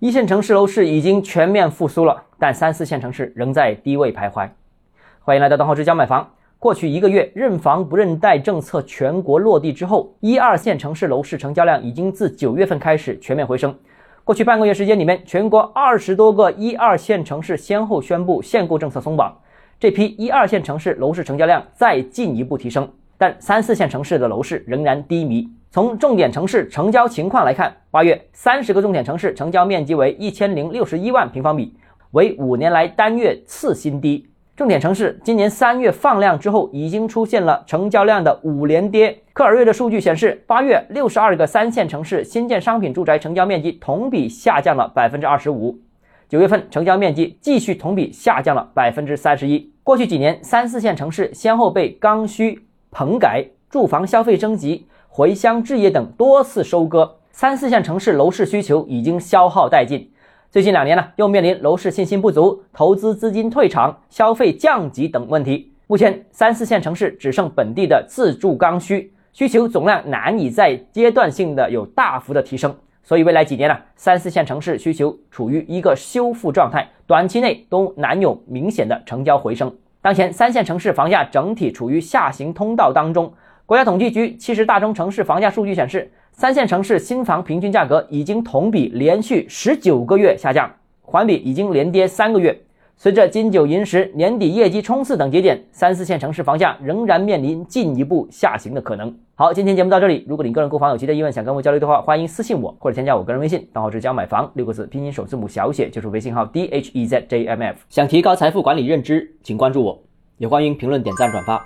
一线城市楼市已经全面复苏了，但三四线城市仍在低位徘徊。欢迎来到东浩之家买房。过去一个月，认房不认贷政策全国落地之后，一二线城市楼市成交量已经自九月份开始全面回升。过去半个月时间里面，全国二十多个一二线城市先后宣布限购政策松绑，这批一二线城市楼市成交量再进一步提升。但三四线城市的楼市仍然低迷。从重点城市成交情况来看，八月三十个重点城市成交面积为一千零六十一万平方米，为五年来单月次新低。重点城市今年三月放量之后，已经出现了成交量的五连跌。克尔瑞的数据显示，八月六十二个三线城市新建商品住宅成交面积同比下降了百分之二十五，九月份成交面积继续同比下降了百分之三十一。过去几年，三四线城市先后被刚需。棚改、住房消费升级、回乡置业等多次收割，三四线城市楼市需求已经消耗殆尽。最近两年呢，又面临楼市信心不足、投资资金退场、消费降级等问题。目前，三四线城市只剩本地的自住刚需需求总量难以再阶段性的有大幅的提升，所以未来几年呢，三四线城市需求处于一个修复状态，短期内都难有明显的成交回升。当前三线城市房价整体处于下行通道当中。国家统计局七十大中城市房价数据显示，三线城市新房平均价格已经同比连续十九个月下降，环比已经连跌三个月。随着金九银十、年底业绩冲刺等节点，三四线城市房价仍然面临进一步下行的可能。好，今天节目到这里。如果你个人购房有其他疑问，想跟我交流的话，欢迎私信我或者添加我个人微信，账号是“教买房”六个字，拼音首字母小写就是微信号 d h e z j m f。想提高财富管理认知，请关注我，也欢迎评论、点赞、转发。